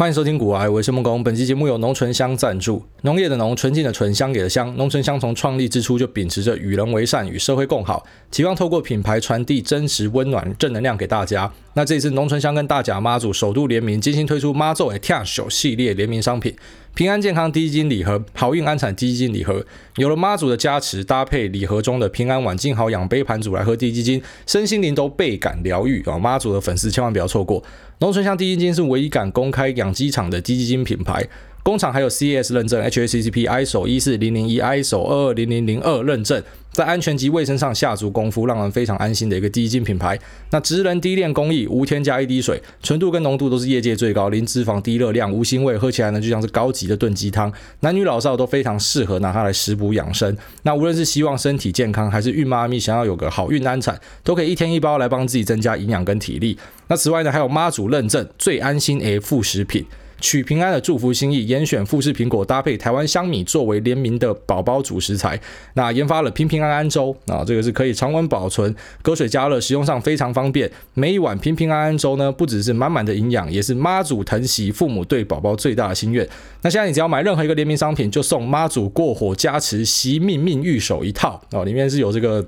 欢迎收听古癌，我是孟工。本期节目由浓醇香赞助。农业的农，纯净的纯，香给的香。浓醇香从创立之初就秉持着与人为善、与社会共好，期望透过品牌传递真实、温暖、正能量给大家。那这次浓醇香跟大甲妈祖首度联名，精心推出妈祖的跳手系列联名商品，平安健康滴鸡精礼盒，好运安产滴鸡精礼盒。有了妈祖的加持，搭配礼盒中的平安碗，静好养杯盘组来喝滴鸡精，身心灵都倍感疗愈啊！妈祖的粉丝千万不要错过。农村乡基金是唯一敢公开养鸡场的基金品牌。工厂还有 C S 认证，HACCP ISO 一四零零一 ISO 二二零零零二认证，在安全及卫生上下足功夫，让人非常安心的一个低精品牌。那职人低炼工艺，无添加一滴水，纯度跟浓度都是业界最高，零脂肪、低热量、无腥味，喝起来呢就像是高级的炖鸡汤，男女老少都非常适合拿它来食补养生。那无论是希望身体健康，还是孕妈咪想要有个好运安产，都可以一天一包来帮自己增加营养跟体力。那此外呢，还有妈祖认证最安心 A 副食品。取平安的祝福心意，严选富士苹果搭配台湾香米作为联名的宝宝主食材。那研发了平平安安粥啊，这个是可以常温保存、隔水加热，使用上非常方便。每一碗平平安安粥呢，不只是满满的营养，也是妈祖疼惜父母对宝宝最大的心愿。那现在你只要买任何一个联名商品，就送妈祖过火加持惜命命御手一套哦，里面是有这个。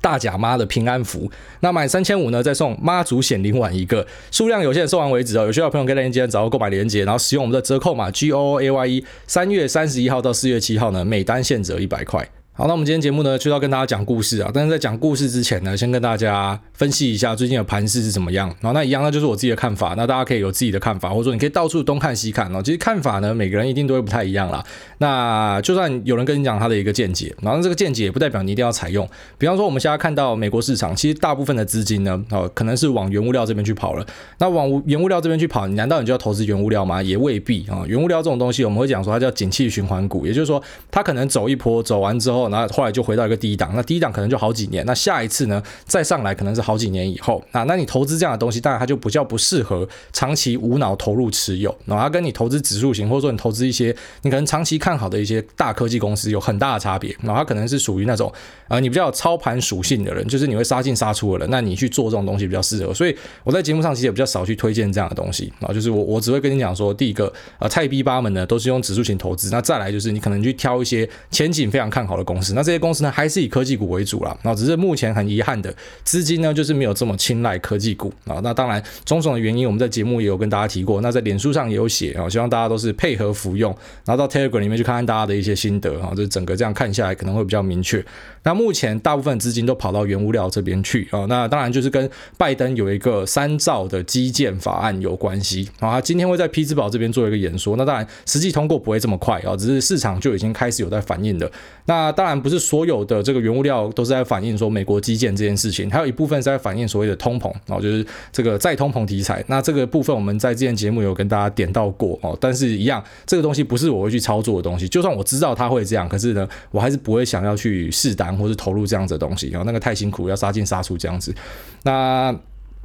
大假妈的平安符，那满三千五呢，再送妈祖显灵碗一个，数量有限，售完为止哦。有需要的朋友可以链接找到购买链接，然后使用我们的折扣码 G O O A Y E，三月三十一号到四月七号呢，每单限折一百块。好，那我们今天节目呢，就要跟大家讲故事啊。但是在讲故事之前呢，先跟大家分析一下最近的盘势是怎么样。然后那一样，那就是我自己的看法。那大家可以有自己的看法，或者说你可以到处东看西看哦。其实看法呢，每个人一定都会不太一样啦。那就算有人跟你讲他的一个见解，然后这个见解也不代表你一定要采用。比方说，我们现在看到美国市场，其实大部分的资金呢，哦，可能是往原物料这边去跑了。那往原物料这边去跑，你难道你就要投资原物料吗？也未必啊。原物料这种东西，我们会讲说它叫景气循环股，也就是说，它可能走一波，走完之后，然后后来就回到。一个低档，那低档可能就好几年，那下一次呢，再上来可能是好几年以后。那那你投资这样的东西，当然它就比较不适合长期无脑投入持有。然后它跟你投资指数型，或者说你投资一些你可能长期看好的一些大科技公司有很大的差别。然后它可能是属于那种呃你比较有操盘属性的人，就是你会杀进杀出的人，那你去做这种东西比较适合。所以我在节目上其实也比较少去推荐这样的东西啊，就是我我只会跟你讲说，第一个呃菜逼八门呢都是用指数型投资，那再来就是你可能去挑一些前景非常看好的公，公司那这些公司呢还是以科技股为主啦，那只是目前很遗憾的资金呢，就是没有这么青睐科技股啊。那当然，种种的原因，我们在节目也有跟大家提过。那在脸书上也有写啊，希望大家都是配合服用，然后到 Telegram 里面去看看大家的一些心得啊。这整个这样看下来，可能会比较明确。那目前大部分资金都跑到原物料这边去啊。那当然就是跟拜登有一个三兆的基建法案有关系啊。他今天会在匹兹堡这边做一个演说。那当然，实际通过不会这么快啊，只是市场就已经开始有在反应的。那当当然不是所有的这个原物料都是在反映说美国基建这件事情，还有一部分是在反映所谓的通膨哦，就是这个再通膨题材。那这个部分我们在之前节目有跟大家点到过哦，但是一样这个东西不是我会去操作的东西，就算我知道它会这样，可是呢，我还是不会想要去试单或是投入这样子的东西，然后那个太辛苦，要杀进杀出这样子。那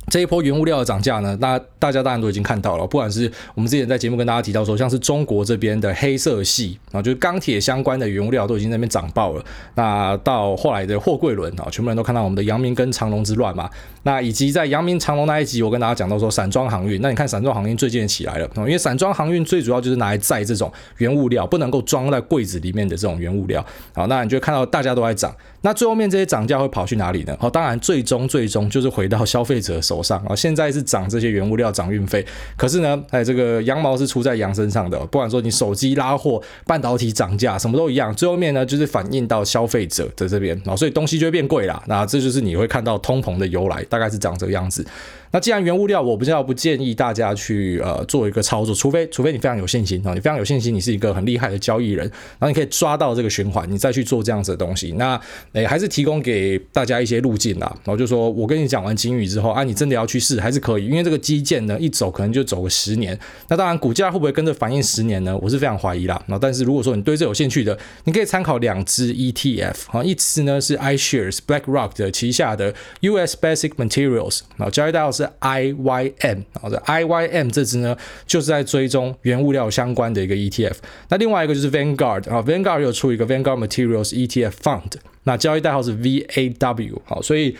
这一波原物料的涨价呢，那大家当然都已经看到了，不管是我们之前在节目跟大家提到说，像是中国这边的黑色系啊，就是钢铁相关的原物料都已经那边涨爆了。那到后来的货柜轮啊，全部人都看到我们的阳明跟长龙之乱嘛。那以及在阳明长隆那一集，我跟大家讲到说，散装航运，那你看散装航运最近也起来了，因为散装航运最主要就是拿来载这种原物料，不能够装在柜子里面的这种原物料。好，那你就看到大家都在涨，那最后面这些涨价会跑去哪里呢？好，当然最终最终就是回到消费者手上啊。现在是涨这些原物料，涨运费，可是呢，哎，这个羊毛是出在羊身上的，不管说你手机拉货、半导体涨价，什么都一样，最后面呢就是反映到消费者的这边啊，所以东西就会变贵啦。那这就是你会看到通膨的由来。大大概是长这个样子。那既然原物料，我比较不建议大家去呃做一个操作，除非除非你非常有信心啊，你非常有信心，你是一个很厉害的交易人，然后你可以抓到这个循环，你再去做这样子的东西。那诶、还是提供给大家一些路径啦。然后就说我跟你讲完金鱼之后啊，你真的要去试还是可以，因为这个基建呢一走可能就走个十年。那当然股价会不会跟着反应十年呢？我是非常怀疑啦。那但是如果说你对这有兴趣的，你可以参考两支 ETF 啊，一支呢是 iShares BlackRock 的旗下的 US Basic Materials，然后交易代号是 IYM，好的，IYM 这支呢就是在追踪原物料相关的一个 ETF。那另外一个就是 Vanguard 啊，Vanguard 有出一个 Vanguard Materials ETF Fund，那交易代号是 VAW，好，所以。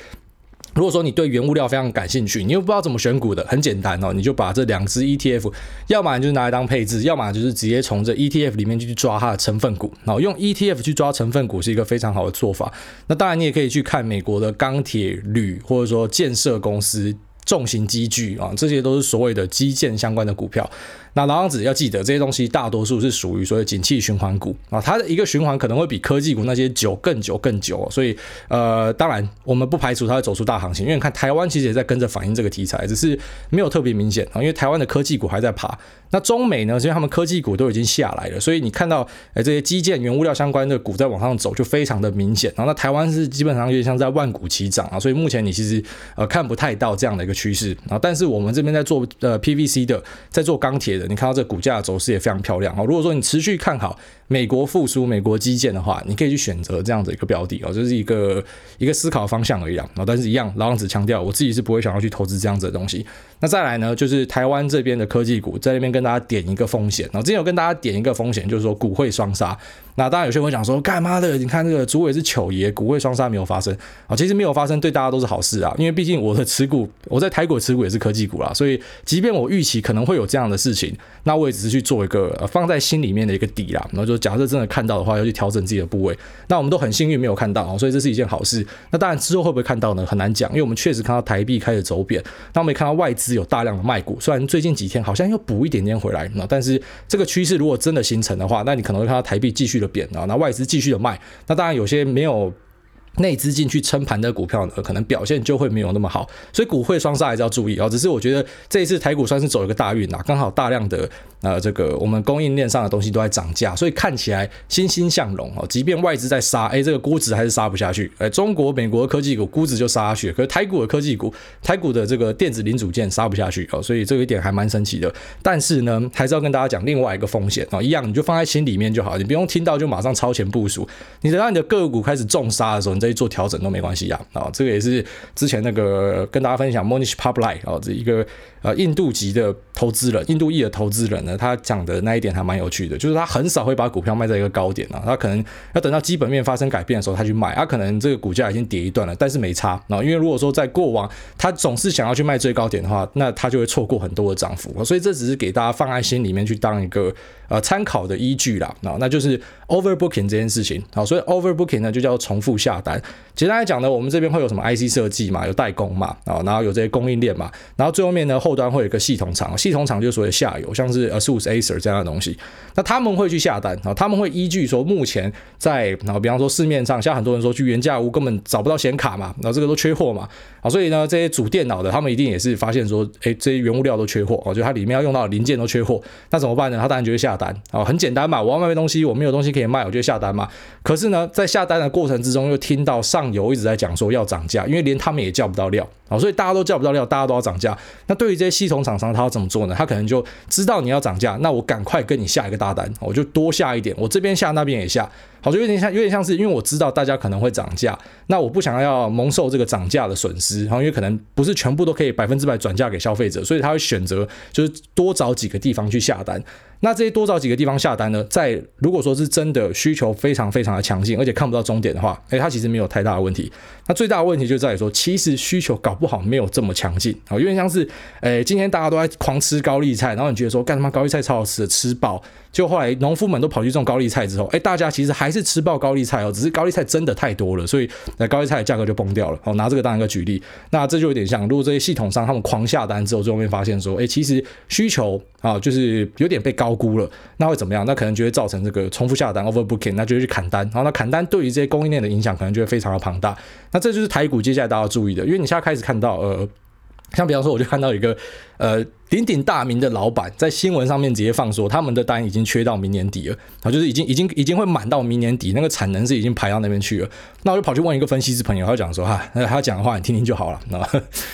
如果说你对原物料非常感兴趣，你又不知道怎么选股的，很简单哦，你就把这两只 ETF，要么你就拿来当配置，要么就是直接从这 ETF 里面就去抓它的成分股，然后用 ETF 去抓成分股是一个非常好的做法。那当然你也可以去看美国的钢铁、铝或者说建设公司。重型机具啊，这些都是所谓的基建相关的股票。那老样子要记得，这些东西大多数是属于所谓景气循环股啊，它的一个循环可能会比科技股那些久更久更久。所以呃，当然我们不排除它会走出大行情，因为你看台湾其实也在跟着反映这个题材，只是没有特别明显啊，因为台湾的科技股还在爬。那中美呢，因为他们科技股都已经下来了，所以你看到哎这些基建原物料相关的股在往上走，就非常的明显。然后那台湾是基本上有点像在万股齐涨啊，所以目前你其实呃看不太到这样的一个趋势啊。但是我们这边在做呃 PVC 的，在做钢铁你看到这股价走势也非常漂亮哦。如果说你持续看好美国复苏、美国基建的话，你可以去选择这样的一个标的哦，就是一个一个思考方向而已啊。但是一样，老样子强调，我自己是不会想要去投资这样子的东西。那再来呢，就是台湾这边的科技股，在那边跟大家点一个风险。然后之前有跟大家点一个风险，就是说股会双杀。那当然有些人会讲说，干嘛的？你看这个主委是糗爷，股汇双杀没有发生啊。其实没有发生，对大家都是好事啊。因为毕竟我的持股，我在台股持股也是科技股啦，所以即便我预期可能会有这样的事情，那我也只是去做一个放在心里面的一个底啦。然后就假设真的看到的话，要去调整自己的部位。那我们都很幸运没有看到啊，所以这是一件好事。那当然之后会不会看到呢？很难讲，因为我们确实看到台币开始走贬，那我们也看到外资有大量的卖股。虽然最近几天好像又补一点点回来，那但是这个趋势如果真的形成的话，那你可能会看到台币继续的贬啊，那外资继续的卖，那当然有些没有。内资进去撑盘的股票呢，可能表现就会没有那么好，所以股汇双杀还是要注意啊。只是我觉得这一次台股算是走一个大运啊，刚好大量的呃这个我们供应链上的东西都在涨价，所以看起来欣欣向荣哦。即便外资在杀，哎，这个估值还是杀不下去。哎，中国、美国科技股估值就杀下去，可是台股的科技股、台股的这个电子零组件杀不下去哦，所以这个一点还蛮神奇的。但是呢，还是要跟大家讲另外一个风险啊，一样你就放在心里面就好，你不用听到就马上超前部署。你等到你的个股开始重杀的时候，你再去做调整都没关系呀，啊，这个也是之前那个跟大家分享 Monish Pabrai 啊，这一个呃印度籍的投资人，印度裔的投资人呢，他讲的那一点还蛮有趣的，就是他很少会把股票卖在一个高点啊，他可能要等到基本面发生改变的时候，他去卖，他可能这个股价已经跌一段了，但是没差。啊，因为如果说在过往他总是想要去卖最高点的话，那他就会错过很多的涨幅，所以这只是给大家放在心里面去当一个呃参考的依据啦，啊，那就是 overbooking 这件事情，好，所以 overbooking 呢就叫重复下单。简单来讲呢，我们这边会有什么 IC 设计嘛，有代工嘛，啊，然后有这些供应链嘛，然后最后面呢，后端会有一个系统厂，系统厂就是所谓下游，像是 ASUS、Acer 这样的东西，那他们会去下单啊，他们会依据说目前在，然后比方说市面上，像很多人说去原价屋根本找不到显卡嘛，然后这个都缺货嘛，啊，所以呢，这些主电脑的他们一定也是发现说，哎，这些原物料都缺货，哦，就它里面要用到的零件都缺货，那怎么办呢？他当然就会下啊，很简单嘛，我要卖东西，我没有东西可以卖，我就下单嘛。可是呢，在下单的过程之中，又听到上游一直在讲说。要涨价，因为连他们也叫不到料啊，所以大家都叫不到料，大家都要涨价。那对于这些系统厂商，他要怎么做呢？他可能就知道你要涨价，那我赶快跟你下一个大单，我就多下一点，我这边下，那边也下。好，就有点像，有点像是，因为我知道大家可能会涨价，那我不想要蒙受这个涨价的损失，然后因为可能不是全部都可以百分之百转嫁给消费者，所以他会选择就是多找几个地方去下单。那这些多找几个地方下单呢，在如果说是真的需求非常非常的强劲，而且看不到终点的话，诶，它其实没有太大的问题。那最大的问题就在于说，其实需求搞不好没有这么强劲啊，有点像是，诶，今天大家都在狂吃高丽菜，然后你觉得说，干什么高丽菜超好吃的，吃饱。就后来农夫们都跑去种高丽菜之后，哎，大家其实还是吃爆高丽菜哦，只是高丽菜真的太多了，所以那高丽菜的价格就崩掉了。好，拿这个当一个举例，那这就有点像，如果这些系统商他们狂下单之后，最后面发现说，哎，其实需求啊就是有点被高估了，那会怎么样？那可能就会造成这个重复下单 （overbooking），那就去砍单。然后那砍单对于这些供应链的影响，可能就会非常的庞大。那这就是台股接下来大家要注意的，因为你现在开始看到，呃，像比方说，我就看到一个，呃。鼎鼎大名的老板在新闻上面直接放说，他们的单已经缺到明年底了，啊，就是已经已经已经会满到明年底，那个产能是已经排到那边去了。那我就跑去问一个分析师朋友，他讲说哈，那他讲的话你听听就好了，啊，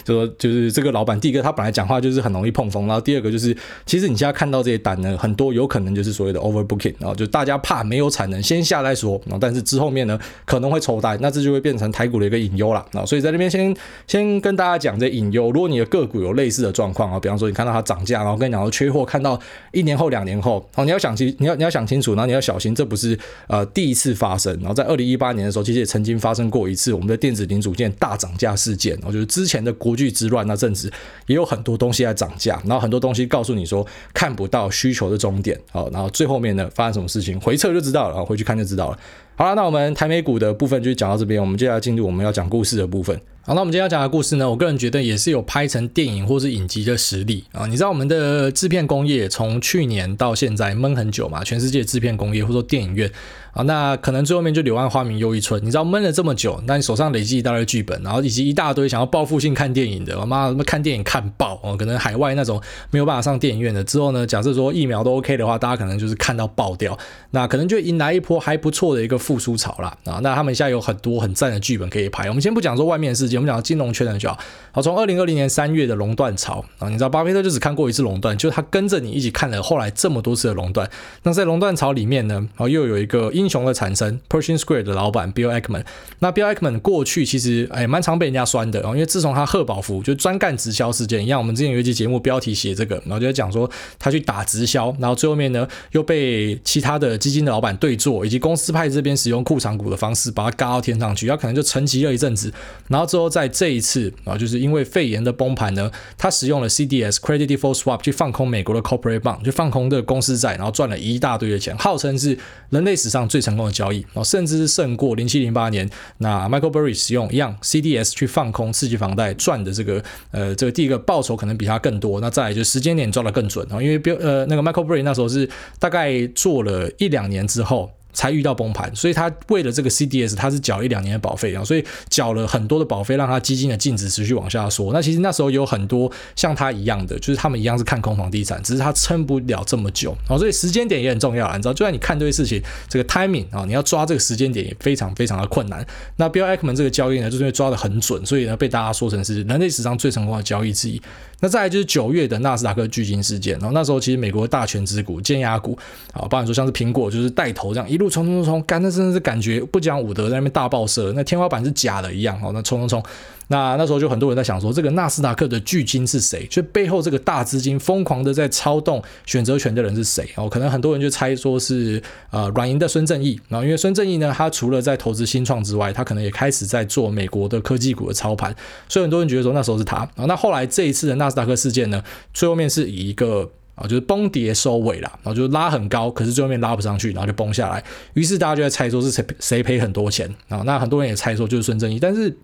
就说就是这个老板，第一个他本来讲话就是很容易碰风，然后第二个就是其实你现在看到这些单呢，很多有可能就是所谓的 overbooking，然后就大家怕没有产能先下来说，然后但是之后面呢可能会抽单，那这就会变成台股的一个隐忧了，啊，所以在那边先先跟大家讲这隐忧，如果你的个股有类似的状况啊，比方说你看。看到它涨价，然后跟你讲说缺货，看到一年后、两年后，哦，你要想清，你要你要想清楚，然后你要小心，这不是呃第一次发生。然后在二零一八年的时候，其实也曾经发生过一次我们的电子零组件大涨价事件。我觉得之前的国际之乱那阵子也有很多东西在涨价，然后很多东西告诉你说看不到需求的终点，好，然后最后面呢发生什么事情，回撤就知道了，回去看就知道了。好了，那我们台美股的部分就讲到这边，我们接下来进入我们要讲故事的部分。好，那我们今天要讲的故事呢，我个人觉得也是有拍成电影或是影集的实力啊。你知道我们的制片工业从去年到现在闷很久嘛？全世界制片工业或者说电影院啊，那可能最后面就柳暗花明又一村。你知道闷了这么久，那你手上累积一大堆剧本，然后以及一大堆想要报复性看电影的，我妈什么看电影看爆哦，可能海外那种没有办法上电影院的之后呢，假设说疫苗都 OK 的话，大家可能就是看到爆掉，那可能就迎来一波还不错的一个复苏潮啦。啊。那他们现在有很多很赞的剧本可以拍。我们先不讲说外面的世界，我们讲金融圈的就。好，好从二零二零年三月的垄断潮啊，你知道巴菲特就只看过一次垄断，就他跟着你一起看了后来这么多次的垄断。那在垄断潮里面呢，啊，又有一个英雄的产生，Pershing Square 的老板 Bill Ackman。那 Bill Ackman 过去其实哎蛮常被人家酸的哦，因为自从他贺宝福就专干直销事件一样，我们之前有一期节目标题写这个，然后就在讲说他去打直销，然后最后面呢又被其他的基金的老板对做，以及公司派这边使用库藏股的方式把他嘎到天上去，他可能就沉寂了一阵子，然后之后在这一次。啊，就是因为肺炎的崩盘呢，他使用了 CDS Credit Default Swap 去放空美国的 Corporate Bond，就放空的公司债，然后赚了一大堆的钱，号称是人类史上最成功的交易，然后甚至是胜过零七零八年那 Michael Burry 使用一样 CDS 去放空刺激房贷赚的这个呃这个第一个报酬可能比他更多，那再来就是时间点抓得更准啊，因为标呃那个 Michael Burry 那时候是大概做了一两年之后。才遇到崩盘，所以他为了这个 CDS，他是缴一两年的保费啊，所以缴了很多的保费，让他基金的净值持续往下缩。那其实那时候有很多像他一样的，就是他们一样是看空房地产，只是他撑不了这么久啊，所以时间点也很重要，你知道，就算你看对事情，这个 timing 啊，你要抓这个时间点也非常非常的困难。那 Bill Ackman 这个交易呢，就是因为抓得很准，所以呢被大家说成是人类史上最成功的交易之一。那再来就是九月的纳斯达克巨鲸事件，然后那时候其实美国大权之股、尖牙股啊，包含说像是苹果，就是带头这样一路冲冲冲冲，干那真的是感觉不讲武德，在那边大爆射，那天花板是假的一样哦，那冲冲冲。那那时候就很多人在想说，这个纳斯达克的巨鲸是谁？就背后这个大资金疯狂的在操动选择权的人是谁？哦，可能很多人就猜说是呃软银的孙正义。然后因为孙正义呢，他除了在投资新创之外，他可能也开始在做美国的科技股的操盘，所以很多人觉得说那时候是他。啊，那后来这一次的纳斯达克事件呢，最后面是以一个啊就是崩跌收尾了，然后就拉很高，可是最后面拉不上去，然后就崩下来。于是大家就在猜说是谁谁赔很多钱啊？那很多人也猜说就是孙正义，但是。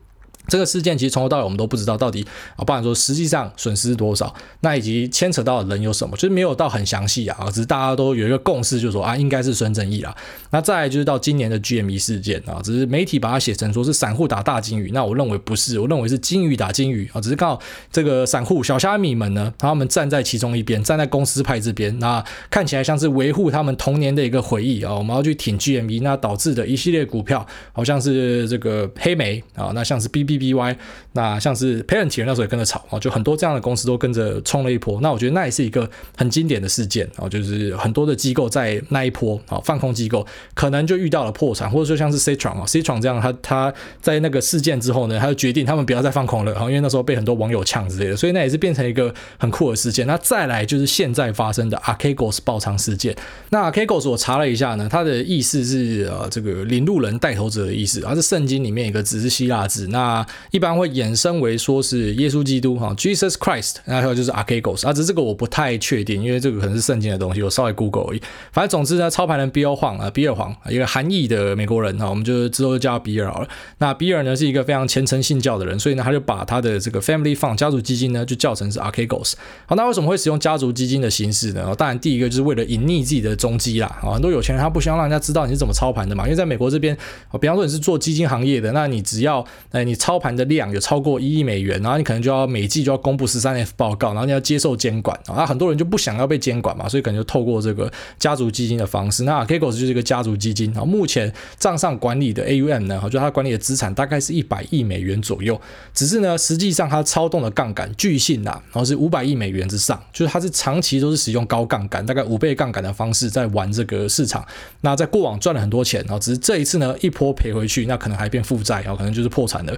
这个事件其实从头到尾我们都不知道到底啊，不然说实际上损失是多少，那以及牵扯到的人有什么，就是没有到很详细啊，只是大家都有一个共识，就是说啊，应该是孙正义啦。那再来就是到今年的 GME 事件啊，只是媒体把它写成说是散户打大金鱼，那我认为不是，我认为是鲸鱼打鲸鱼啊，只是刚好这个散户小虾米们呢，他们站在其中一边，站在公司派这边，那看起来像是维护他们童年的一个回忆啊，我们要去挺 GME，那导致的一系列股票好像是这个黑莓啊，那像是 B b b y 那像是 Parent 那时候也跟着炒啊，就很多这样的公司都跟着冲了一波。那我觉得那也是一个很经典的事件啊，就是很多的机构在那一波啊放空机构，可能就遇到了破产，或者说像是 Citron 啊，Citron 这样，他他在那个事件之后呢，他就决定他们不要再放空了然后，因为那时候被很多网友呛之类的，所以那也是变成一个很酷的事件。那再来就是现在发生的 a r c a g o s 爆仓事件。那 a r c a g o s 我查了一下呢，它的意思是呃这个领路人带头者的意思，而是圣经里面一个只是希腊字。那啊一般会衍生为说是耶稣基督哈，Jesus Christ，然后还有就是 Archegos 啊，只是这个我不太确定，因为这个可能是圣经的东西，我稍微 Google 而已。反正总之呢，操盘人比尔黄啊，比尔黄一个韩裔的美国人哈，我们就之后就叫比尔好了。那比尔呢是一个非常虔诚信教的人，所以呢他就把他的这个 Family Fund 家族基金呢就叫成是 Archegos。好，那为什么会使用家族基金的形式呢？当然第一个就是为了隐匿自己的踪迹啦。啊，很多有钱人他不希望让人家知道你是怎么操盘的嘛，因为在美国这边，比方说你是做基金行业的，那你只要哎你操盘的量有超过一亿美元，然后你可能就要每季就要公布十三 F 报告，然后你要接受监管啊。很多人就不想要被监管嘛，所以可能就透过这个家族基金的方式。那 Archegos 就是一个家族基金啊，目前账上管理的 AUM 呢，就它管理的资产大概是一百亿美元左右。只是呢，实际上它操纵的杠杆巨性啊，然后是五百亿美元之上，就是它是长期都是使用高杠杆，大概五倍杠杆的方式在玩这个市场。那在过往赚了很多钱，然后只是这一次呢，一波赔回去，那可能还变负债，然后可能就是破产了。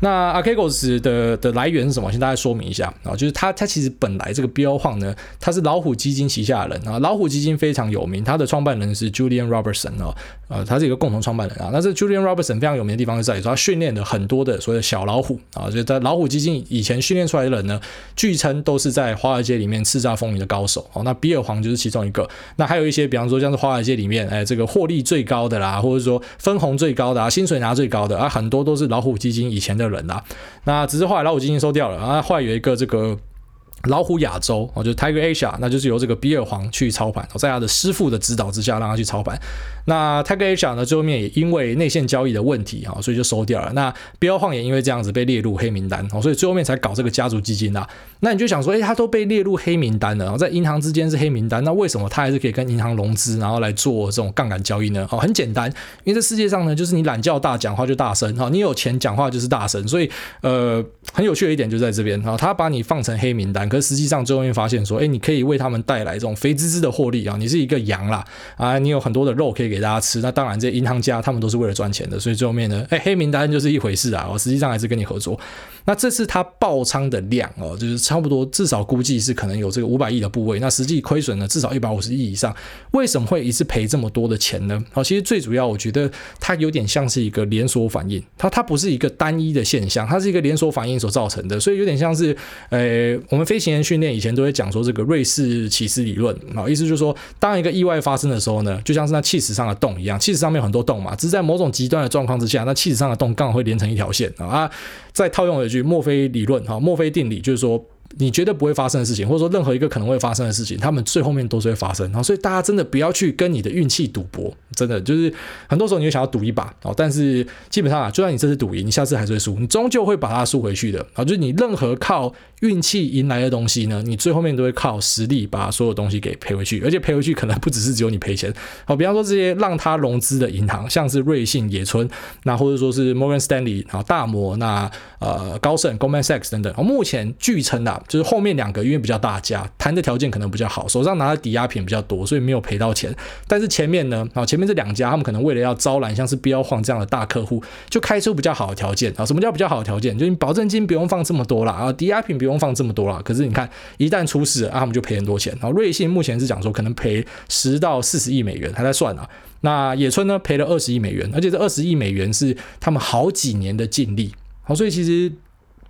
那 Archegos 的的来源是什么？先大概说明一下啊，就是他他其实本来这个 Bill Hwang 呢，他是老虎基金旗下的人啊，老虎基金非常有名，他的创办人是 Julian Robertson 啊，呃，他是一个共同创办人啊。那这 Julian Robertson 非常有名的地方是在于说，他训练了很多的所谓的小老虎啊，就是在老虎基金以前训练出来的人呢，据称都是在华尔街里面叱咤风云的高手哦。那比尔黄就是其中一个，那还有一些，比方说像是华尔街里面，哎，这个获利最高的啦，或者说分红最高的啊，薪水拿最高的啊，很多都是老虎基金以前的人啦。那只是后来老虎基金收掉了啊，后来有一个这个。老虎亚洲哦，就是 Tiger Asia，那就是由这个比尔黄去操盘，在他的师傅的指导之下，让他去操盘。那 Tiger Asia 呢，最后面也因为内线交易的问题啊，所以就收掉了。那比尔黄也因为这样子被列入黑名单哦，所以最后面才搞这个家族基金呐。那你就想说，诶，他都被列入黑名单了，然后在银行之间是黑名单，那为什么他还是可以跟银行融资，然后来做这种杠杆交易呢？哦，很简单，因为这世界上呢，就是你懒叫大，讲话就大声哈，你有钱讲话就是大声，所以呃，很有趣的一点就在这边啊，他把你放成黑名单。可实际上，最后面发现说，哎，你可以为他们带来这种肥滋滋的获利啊！你是一个羊啦，啊，你有很多的肉可以给大家吃。那当然，这些银行家他们都是为了赚钱的，所以最后面呢，哎，黑名单就是一回事啊。我实际上还是跟你合作。那这次他爆仓的量哦，就是差不多至少估计是可能有这个五百亿的部位。那实际亏损呢，至少一百五十亿以上。为什么会一次赔这么多的钱呢？好，其实最主要，我觉得它有点像是一个连锁反应。它它不是一个单一的现象，它是一个连锁反应所造成的。所以有点像是，呃，我们飞行员训练以前都会讲说这个瑞士起司理论啊，意思就是说，当一个意外发生的时候呢，就像是那气室上的洞一样，气室上面有很多洞嘛，只是在某种极端的状况之下，那气室上的洞刚好会连成一条线啊。再套用一句墨菲理论哈，墨菲定理就是说。你觉得不会发生的事情，或者说任何一个可能会发生的事情，他们最后面都是会发生。然后，所以大家真的不要去跟你的运气赌博，真的就是很多时候你就想要赌一把哦，但是基本上啊，就算你这次赌赢，你下次还是会输，你终究会把它输回去的啊。就是你任何靠运气赢来的东西呢，你最后面都会靠实力把所有东西给赔回去，而且赔回去可能不只是只有你赔钱。好，比方说这些让他融资的银行，像是瑞信、野村，那或者说是 Morgan Stanley 啊、大摩、那呃高盛、Goldman Sachs 等等，目前据称就是后面两个因为比较大家谈的条件可能比较好，手上拿的抵押品比较多，所以没有赔到钱。但是前面呢，啊前面这两家他们可能为了要招揽像是标晃这样的大客户，就开出比较好的条件啊。什么叫比较好的条件？就是保证金不用放这么多了啊，抵押品不用放这么多了。可是你看一旦出事啊，他们就赔很多钱。然后，瑞信目前是讲说可能赔十到四十亿美元，还在算啊。那野村呢赔了二十亿美元，而且这二十亿美元是他们好几年的净利。好，所以其实。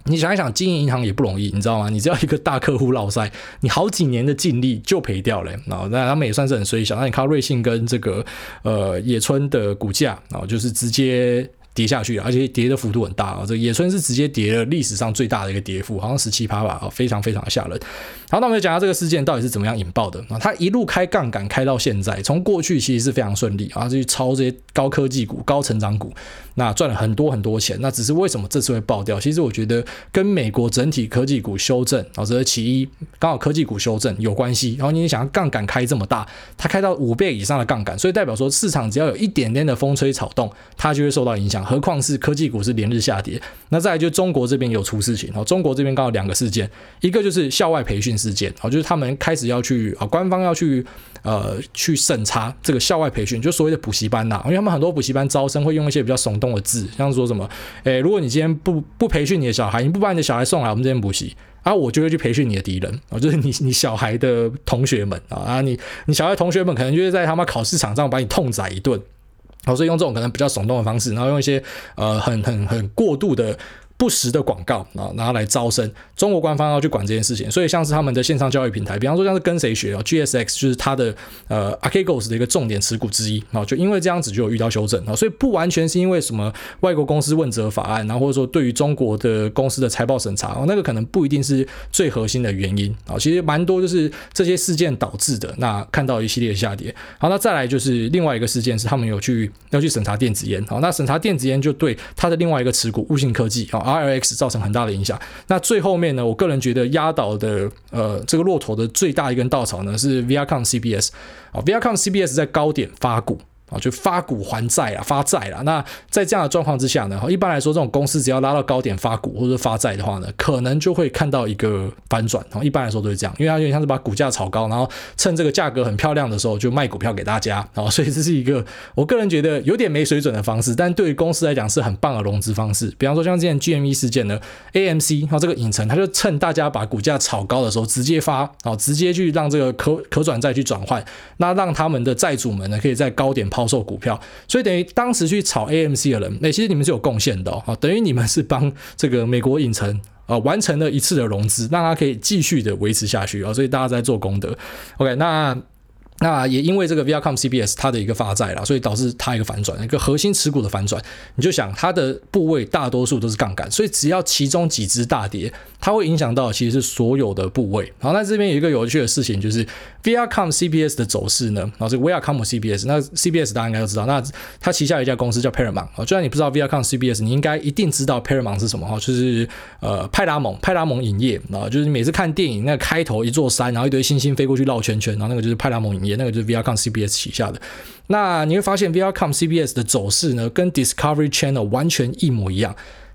你想一想，经营银行也不容易，你知道吗？你只要一个大客户落塞，你好几年的净利就赔掉了。然后，那他们也算是很衰小。那你看瑞信跟这个呃野村的股价，然后就是直接。跌下去，而且跌的幅度很大啊！这个野村是直接跌了历史上最大的一个跌幅，好像十七趴吧，啊，非常非常的吓人。好，那我们就讲下这个事件到底是怎么样引爆的啊？它一路开杠杆开到现在，从过去其实是非常顺利啊，就去抄这些高科技股、高成长股，那赚了很多很多钱。那只是为什么这次会爆掉？其实我觉得跟美国整体科技股修正啊，这是其一，刚好科技股修正有关系。然后你想要杠杆开这么大，它开到五倍以上的杠杆，所以代表说市场只要有一点点的风吹草动，它就会受到影响。何况是科技股是连日下跌，那再来就中国这边有出事情，中国这边刚好两个事件，一个就是校外培训事件，就是他们开始要去啊，官方要去呃去审查这个校外培训，就所谓的补习班呐，因为他们很多补习班招生会用一些比较耸动的字，像说什么，诶，如果你今天不不培训你的小孩，你不把你的小孩送来我们这边补习，啊，我就会去培训你的敌人啊，就是你你小孩的同学们啊，你你小孩同学们可能就是在他妈考试场上把你痛宰一顿。好，所以用这种可能比较耸动的方式，然后用一些呃很很很过度的。不实的广告啊，然后来招生，中国官方要去管这件事情，所以像是他们的线上教育平台，比方说像是跟谁学啊，GSX 就是它的呃 Archegos 的一个重点持股之一啊，就因为这样子就有遇到修正啊，所以不完全是因为什么外国公司问责法案，然后或者说对于中国的公司的财报审查，那个可能不一定是最核心的原因啊，其实蛮多就是这些事件导致的。那看到一系列下跌，好，那再来就是另外一个事件是他们有去要去审查电子烟，好，那审查电子烟就对它的另外一个持股悟性科技啊。RLX 造成很大的影响。那最后面呢，我个人觉得压倒的呃这个骆驼的最大一根稻草呢是 Viacom CBS 啊，Viacom CBS 在高点发股。啊，就发股还债啊，发债了。那在这样的状况之下呢，一般来说，这种公司只要拉到高点发股或者发债的话呢，可能就会看到一个反转。一般来说都是这样，因为它有点像是把股价炒高，然后趁这个价格很漂亮的时候就卖股票给大家啊。所以这是一个我个人觉得有点没水准的方式，但对于公司来讲是很棒的融资方式。比方说像之前 GME 事件呢，AMC 然后这个影城，它就趁大家把股价炒高的时候直接发啊，直接去让这个可可转债去转换，那让他们的债主们呢可以在高点抛售股票，所以等于当时去炒 AMC 的人，那其实你们是有贡献的哦，等于你们是帮这个美国影城啊完成了一次的融资，让它可以继续的维持下去啊，所以大家在做功德。OK，那。那也因为这个 Viacom CBS 它的一个发债啦，所以导致它一个反转，一个核心持股的反转。你就想它的部位大多数都是杠杆，所以只要其中几只大跌，它会影响到其实是所有的部位。好，那这边有一个有趣的事情，就是 Viacom CBS 的走势呢，然后这个 Viacom CBS，那 CBS 大家应该都知道，那它旗下有一家公司叫 Paramount 啊，就算你不知道 Viacom CBS，你应该一定知道 Paramount 是什么哈，就是呃派拉蒙派拉蒙影业啊，就是你每次看电影那个开头一座山，然后一堆星星飞过去绕圈圈，然后那个就是派拉蒙影也那个就是 VRCOM CBS 旗下的，那你会发现 VRCOM CBS 的走势呢，跟 Discovery Channel 完全一模一样。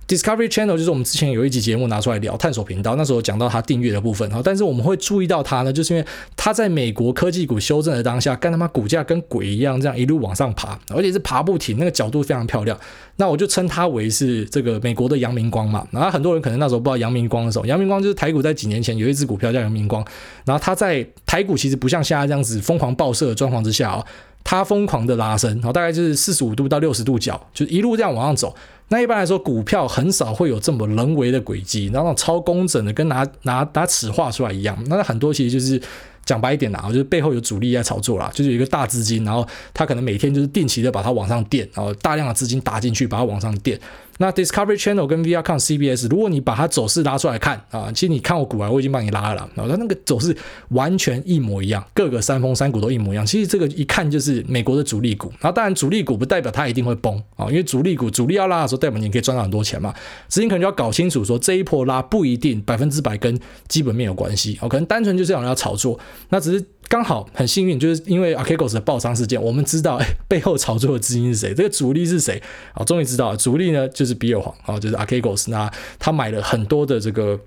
Discovery Channel 就是我们之前有一集节目拿出来聊探索频道，那时候讲到它订阅的部分哈，但是我们会注意到它呢，就是因为它在美国科技股修正的当下，干他妈股价跟鬼一样，这样一路往上爬，而且是爬不停，那个角度非常漂亮。那我就称它为是这个美国的阳明光嘛。然后很多人可能那时候不知道阳明光的时候，阳明光就是台股在几年前有一只股票叫阳明光，然后它在台股其实不像现在这样子疯狂爆射的状况之下哦，它疯狂的拉升，然后大概就是四十五度到六十度角，就一路这样往上走。那一般来说，股票很少会有这么人为的轨迹，然后超工整的，跟拿拿拿尺画出来一样。那很多其实就是讲白一点啦，就是背后有主力在炒作啦，就是有一个大资金，然后他可能每天就是定期的把它往上垫，然后大量的资金打进去把它往上垫。那 Discovery Channel 跟 Viacom CBS，如果你把它走势拉出来看啊，其实你看我股啊，我已经帮你拉了，然后它那个走势完全一模一样，各个山峰山谷都一模一样。其实这个一看就是美国的主力股，然后当然主力股不代表它一定会崩啊，因为主力股主力要拉的时候，代表你可以赚到很多钱嘛。所以你可能就要搞清楚说，这一波拉不一定百分之百跟基本面有关系，哦，可能单纯就是有人要炒作，那只是。刚好很幸运，就是因为 Archegos 的爆仓事件，我们知道背后炒作的资金是谁，这个主力是谁啊？终于知道了，主力呢就是比尔黄啊，就是 Archegos，那他买了很多的这个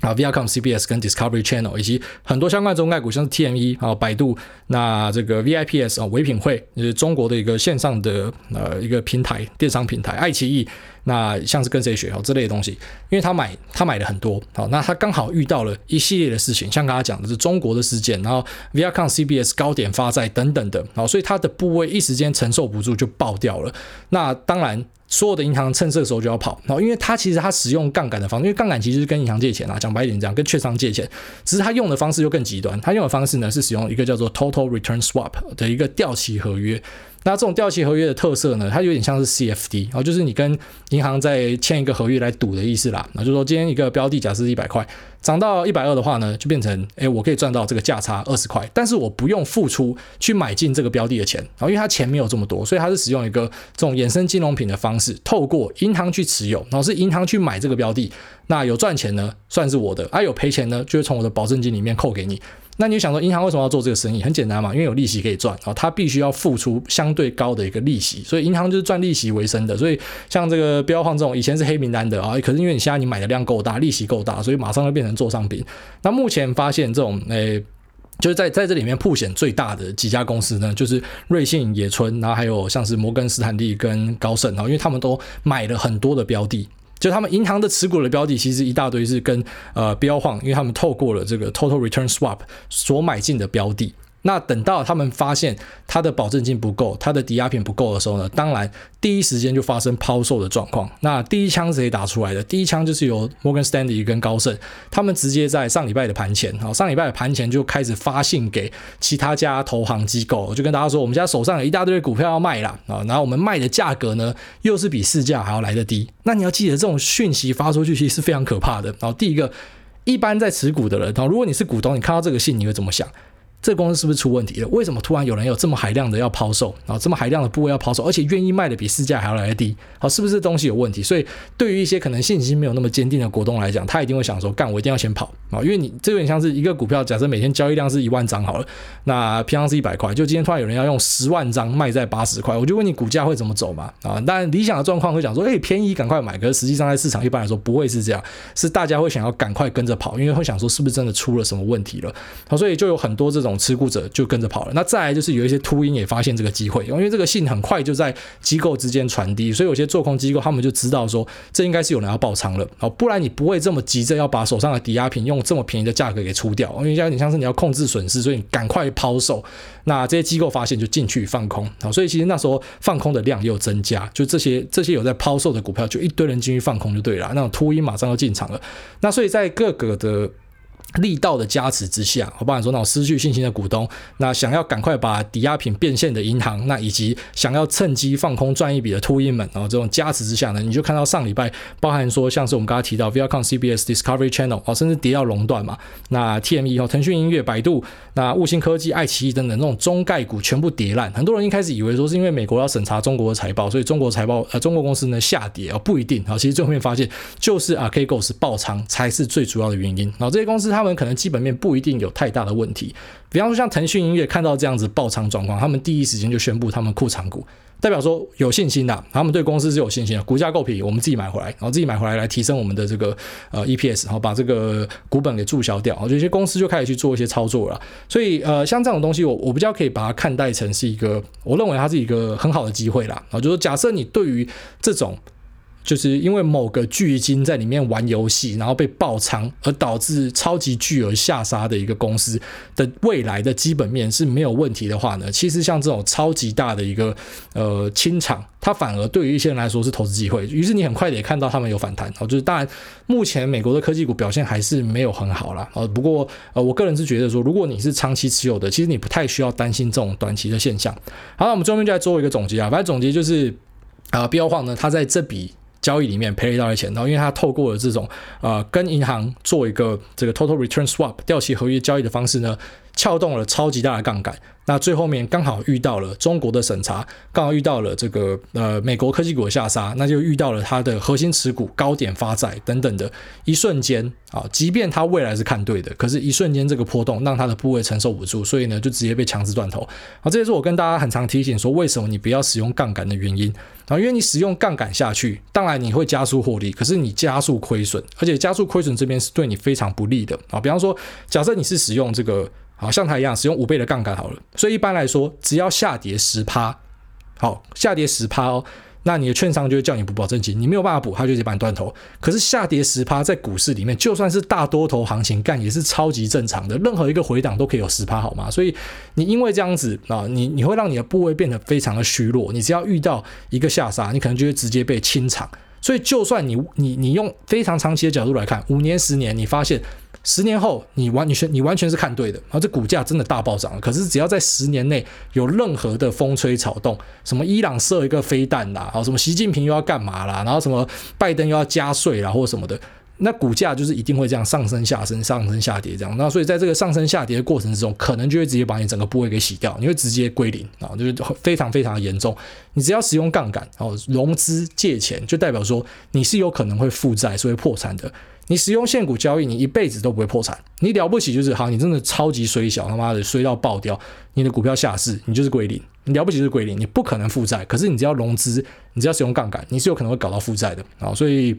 啊 Viacom CBS 跟 Discovery Channel 以及很多相关中概股，像是 TME 啊、百度，那这个 VIPS 啊唯品会，就是中国的一个线上的呃一个平台电商平台，爱奇艺。那像是跟谁学好这类的东西，因为他买他买了很多，好，那他刚好遇到了一系列的事情，像刚才讲的是中国的事件，然后 Viacom CBS 高点发债等等的，好，所以他的部位一时间承受不住就爆掉了。那当然，所有的银行趁这个时候就要跑，然后因为它其实它使用杠杆的方式，因为杠杆其实是跟银行借钱啊，讲白一点这样，跟券商借钱，只是它用的方式又更极端，它用的方式呢是使用一个叫做 Total Return Swap 的一个掉期合约。那这种掉期合约的特色呢，它有点像是 CFD，然后就是你跟银行在签一个合约来赌的意思啦。那就是说今天一个标的假设是一百块，涨到一百二的话呢，就变成诶，我可以赚到这个价差二十块，但是我不用付出去买进这个标的的钱，然后因为它钱没有这么多，所以它是使用一个这种衍生金融品的方式，透过银行去持有，然后是银行去买这个标的，那有赚钱呢算是我的，啊有赔钱呢就会从我的保证金里面扣给你。那你就想说，银行为什么要做这个生意？很简单嘛，因为有利息可以赚啊，它必须要付出相对高的一个利息，所以银行就是赚利息为生的。所以像这个标放这种以前是黑名单的啊，可是因为你现在你买的量够大，利息够大，所以马上就变成座上宾。那目前发现这种诶、就是在在这里面铺险最大的几家公司呢，就是瑞信、野村，然后还有像是摩根斯坦利跟高盛啊，因为他们都买了很多的标的。就他们银行的持股的标的，其实一大堆是跟呃标晃，因为他们透过了这个 Total Return Swap 所买进的标的。那等到他们发现他的保证金不够，他的抵押品不够的时候呢，当然第一时间就发生抛售的状况。那第一枪是谁打出来的？第一枪就是由 Morgan Stanley 跟高盛，他们直接在上礼拜的盘前，好，上礼拜的盘前就开始发信给其他家投行机构，就跟大家说，我们家手上有一大堆股票要卖了啊，然后我们卖的价格呢，又是比市价还要来得低。那你要记得，这种讯息发出去其实是非常可怕的。然后第一个，一般在持股的人，然后如果你是股东，你看到这个信，你会怎么想？这公司是不是出问题了？为什么突然有人有这么海量的要抛售啊？这么海量的部位要抛售，而且愿意卖的比市价还要来得低？好，是不是东西有问题？所以对于一些可能信心没有那么坚定的股东来讲，他一定会想说：干，我一定要先跑啊！因为你这有点像是一个股票，假设每天交易量是一万张好了，那平常是一百块，就今天突然有人要用十万张卖在八十块，我就问你股价会怎么走嘛？啊，当然理想的状况会讲说：哎，便宜赶快买。可是实际上在市场一般来说不会是这样，是大家会想要赶快跟着跑，因为会想说是不是真的出了什么问题了？好，所以就有很多这种持股者就跟着跑了。那再来就是有一些秃鹰也发现这个机会，因为这个信很快就在机构之间传递，所以有些做空机构他们就知道说，这应该是有人要爆仓了。好，不然你不会这么急着要把手上的抵押品用这么便宜的价格给出掉，因为有点像是你要控制损失，所以你赶快抛售。那这些机构发现就进去放空。好，所以其实那时候放空的量又增加，就这些这些有在抛售的股票，就一堆人进去放空就对了。那种秃鹰马上要进场了。那所以在各个的。力道的加持之下，我不管说那种失去信心的股东，那想要赶快把抵押品变现的银行，那以及想要趁机放空赚一笔的秃鹰们，然后这种加持之下呢，你就看到上礼拜包含说像是我们刚刚提到 Viacom、CBS、Discovery Channel 哦，甚至跌到垄断嘛，那 TME 哦，腾讯音乐、百度、那悟星科技、爱奇艺等等那种中概股全部跌烂。很多人一开始以为说是因为美国要审查中国的财报，所以中国财报呃中国公司呢下跌哦，不一定啊，其实最后面发现就是 Archegos 爆仓才是最主要的原因。然后这些公司是他们可能基本面不一定有太大的问题，比方说像腾讯音乐看到这样子爆仓状况，他们第一时间就宣布他们库藏股，代表说有信心的，他们对公司是有信心的，股价够便宜，我们自己买回来，然后自己买回来来提升我们的这个呃 EPS，然后把这个股本给注销掉，然后这些公司就开始去做一些操作了。所以呃，像这种东西我，我比较可以把它看待成是一个，我认为它是一个很好的机会啦。然后就是假设你对于这种。就是因为某个巨鲸在里面玩游戏，然后被爆仓，而导致超级巨额下杀的一个公司的未来的基本面是没有问题的话呢，其实像这种超级大的一个呃清场，它反而对于一些人来说是投资机会。于是你很快的也看到他们有反弹。哦，就是当然目前美国的科技股表现还是没有很好啦。呃，不过呃我个人是觉得说，如果你是长期持有的，其实你不太需要担心这种短期的现象。好，那我们最后面就来做一个总结啊，反正总结就是啊，标晃呢，它在这笔。交易里面赔了一大堆钱，然后因为他透过了这种呃跟银行做一个这个 total return swap 调期合约交易的方式呢，撬动了超级大的杠杆。那最后面刚好遇到了中国的审查，刚好遇到了这个呃美国科技股的下杀，那就遇到了它的核心持股高点发债等等的一瞬间啊，即便它未来是看对的，可是一瞬间这个波动让它的部位承受不住，所以呢就直接被强制断头。好，这也是我跟大家很常提醒说，为什么你不要使用杠杆的原因啊，因为你使用杠杆下去，当然你会加速获利，可是你加速亏损，而且加速亏损这边是对你非常不利的啊。比方说，假设你是使用这个。好像它一样，使用五倍的杠杆好了。所以一般来说，只要下跌十趴，好，下跌十趴哦，那你的券商就会叫你补保证金，你没有办法补，他就直接把你断头。可是下跌十趴，在股市里面，就算是大多头行情干也是超级正常的，任何一个回档都可以有十趴，好吗？所以你因为这样子啊，你你会让你的部位变得非常的虚弱，你只要遇到一个下杀，你可能就会直接被清场。所以就算你你你用非常长期的角度来看，五年十年，你发现。十年后，你完你全你完全是看对的，然后这股价真的大暴涨了。可是只要在十年内有任何的风吹草动，什么伊朗射一个飞弹啦，然后什么习近平又要干嘛啦，然后什么拜登又要加税啦，或什么的，那股价就是一定会这样上升下升上升下跌这样。那所以在这个上升下跌的过程之中，可能就会直接把你整个部位给洗掉，你会直接归零啊，就是非常非常的严重。你只要使用杠杆哦，融资借钱，就代表说你是有可能会负债，所以破产的。你使用现股交易，你一辈子都不会破产。你了不起就是好，你真的超级衰小，他妈的衰到爆掉，你的股票下市，你就是归零。你了不起就是归零，你不可能负债。可是你只要融资，你只要使用杠杆，你是有可能会搞到负债的啊。所以。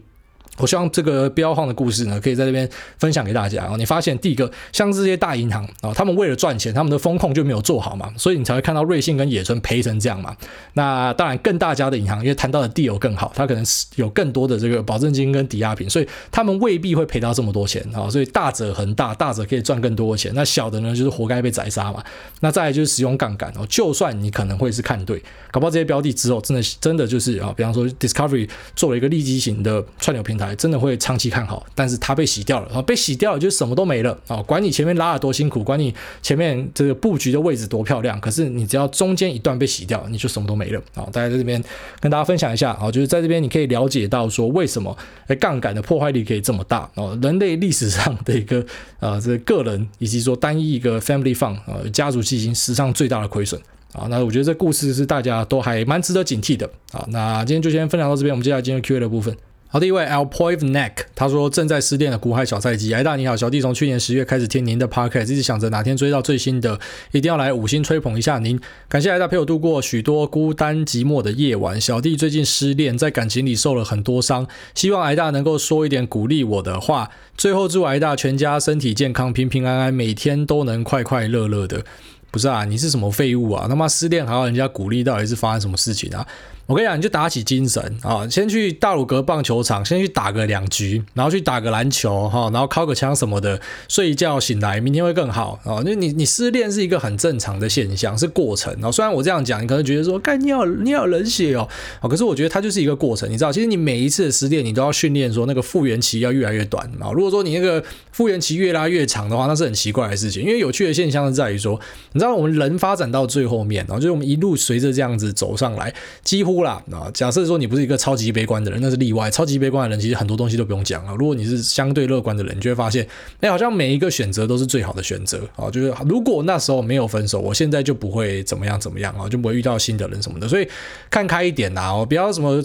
我希望这个标晃的故事呢，可以在这边分享给大家啊。你发现第一个，像这些大银行啊，他们为了赚钱，他们的风控就没有做好嘛，所以你才会看到瑞信跟野村赔成这样嘛。那当然，更大家的银行，因为谈到的地有更好，它可能是有更多的这个保证金跟抵押品，所以他们未必会赔到这么多钱啊。所以大者恒大，大者可以赚更多的钱。那小的呢，就是活该被宰杀嘛。那再来就是使用杠杆哦，就算你可能会是看对，搞不好这些标的之后真的真的就是啊，比方说 Discovery 做了一个利基型的串流平台真的会长期看好，但是它被洗掉了啊，被洗掉了就什么都没了啊！管你前面拉得多辛苦，管你前面这个布局的位置多漂亮，可是你只要中间一段被洗掉，你就什么都没了啊！大家在这边跟大家分享一下啊，就是在这边你可以了解到说为什么哎杠杆的破坏力可以这么大哦，人类历史上的一个啊这个人以及说单一一个 family fund 啊家族基金史上最大的亏损。啊，那我觉得这故事是大家都还蛮值得警惕的。好，那今天就先分享到这边，我们接下来进入 Q&A 的部分。好，第一位 Alpoiv Neck，他说正在失恋的股海小菜鸡，癌大你好，小弟从去年十月开始听您的 Podcast，一直想着哪天追到最新的，一定要来五星吹捧一下您。感谢艾大陪我度过许多孤单寂寞的夜晚。小弟最近失恋，在感情里受了很多伤，希望艾大能够说一点鼓励我的话。最后祝艾大全家身体健康，平平安安，每天都能快快乐乐的。不是啊，你是什么废物啊？他妈失恋还要人家鼓励，到底是发生什么事情啊？我跟你讲，你就打起精神啊！先去大鲁阁棒球场，先去打个两局，然后去打个篮球哈，然后尻个枪什么的，睡一觉醒来，明天会更好啊！那你你失恋是一个很正常的现象，是过程啊。虽然我这样讲，你可能觉得说，干你好你好冷血哦啊，可是我觉得它就是一个过程。你知道，其实你每一次的失恋，你都要训练说那个复原期要越来越短啊。如果说你那个复原期越拉越长的话，那是很奇怪的事情。因为有趣的现象是在于说，你知道当我们人发展到最后面，然后就是我们一路随着这样子走上来，几乎啦啊，假设。说你不是一个超级悲观的人，那是例外。超级悲观的人其实很多东西都不用讲啊。如果你是相对乐观的人，你就会发现，哎，好像每一个选择都是最好的选择啊。就是如果那时候没有分手，我现在就不会怎么样怎么样啊，就不会遇到新的人什么的。所以看开一点呐，我不要什么，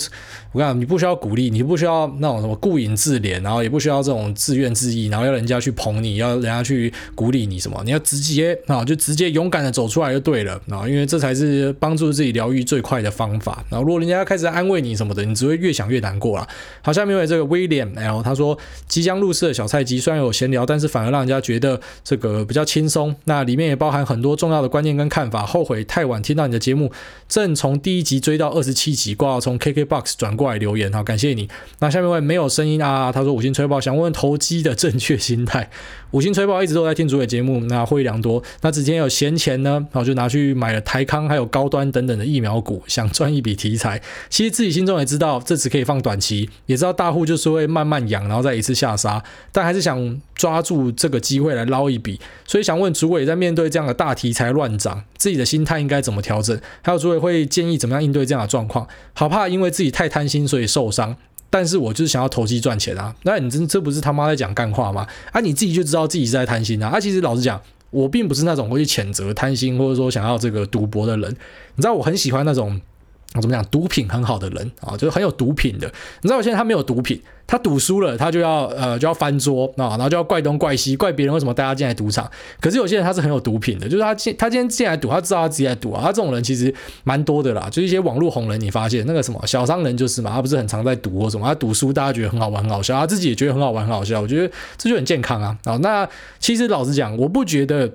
我跟你讲，你不需要鼓励，你不需要那种什么顾影自怜，然后也不需要这种自怨自艾，然后要人家去捧你，要人家去鼓励你什么，你要直接啊，就直接勇敢的走出来就对了啊，因为这才是帮助自己疗愈最快的方法。然后如果人家开始安慰你什么的，你只会越想越难过啦。好，下面有这个 William L，他说即将入世的小菜鸡虽然有闲聊，但是反而让人家觉得这个比较轻松。那里面也包含很多重要的观念跟看法。后悔太晚听到你的节目，正从第一集追到二十七集，挂从 KKBOX 转来留言，哈，感谢你。那下面位没有声音啊，他说五星吹爆，想问问投机的正确心态。五星吹爆一直都在听主委节目，那获益良多。那之前有闲钱呢，然后就拿去买了台康还有高端等等的疫苗股，想赚一笔题材。其实自己心中也知道这只可以放短期，也知道大户就是会慢慢养，然后再一次下杀，但还是想抓住这个机会来捞一笔。所以想问主委，在面对这样的大题材乱涨，自己的心态应该怎么调整？还有主委会建议怎么样应对这样的状况？好怕因为自己太贪心，所以受伤。但是我就是想要投机赚钱啊！那你这这不是他妈在讲干话吗？啊，你自己就知道自己是在贪心啊！啊，其实老实讲，我并不是那种会去谴责贪心或者说想要这个赌博的人。你知道我很喜欢那种。我怎么讲？毒品很好的人啊，就是很有毒品的。你知道，我现在他没有毒品，他赌输了，他就要呃就要翻桌啊，然后就要怪东怪西，怪别人为什么带他进来赌场。可是有些人他是很有毒品的，就是他进他今天进来赌，他知道他自己在赌啊。他这种人其实蛮多的啦，就是一些网络红人，你发现那个什么小商人就是嘛，他不是很常在赌或什么，他赌输大家觉得很好玩很好笑，他自己也觉得很好玩很好笑。我觉得这就很健康啊。啊，那其实老实讲，我不觉得。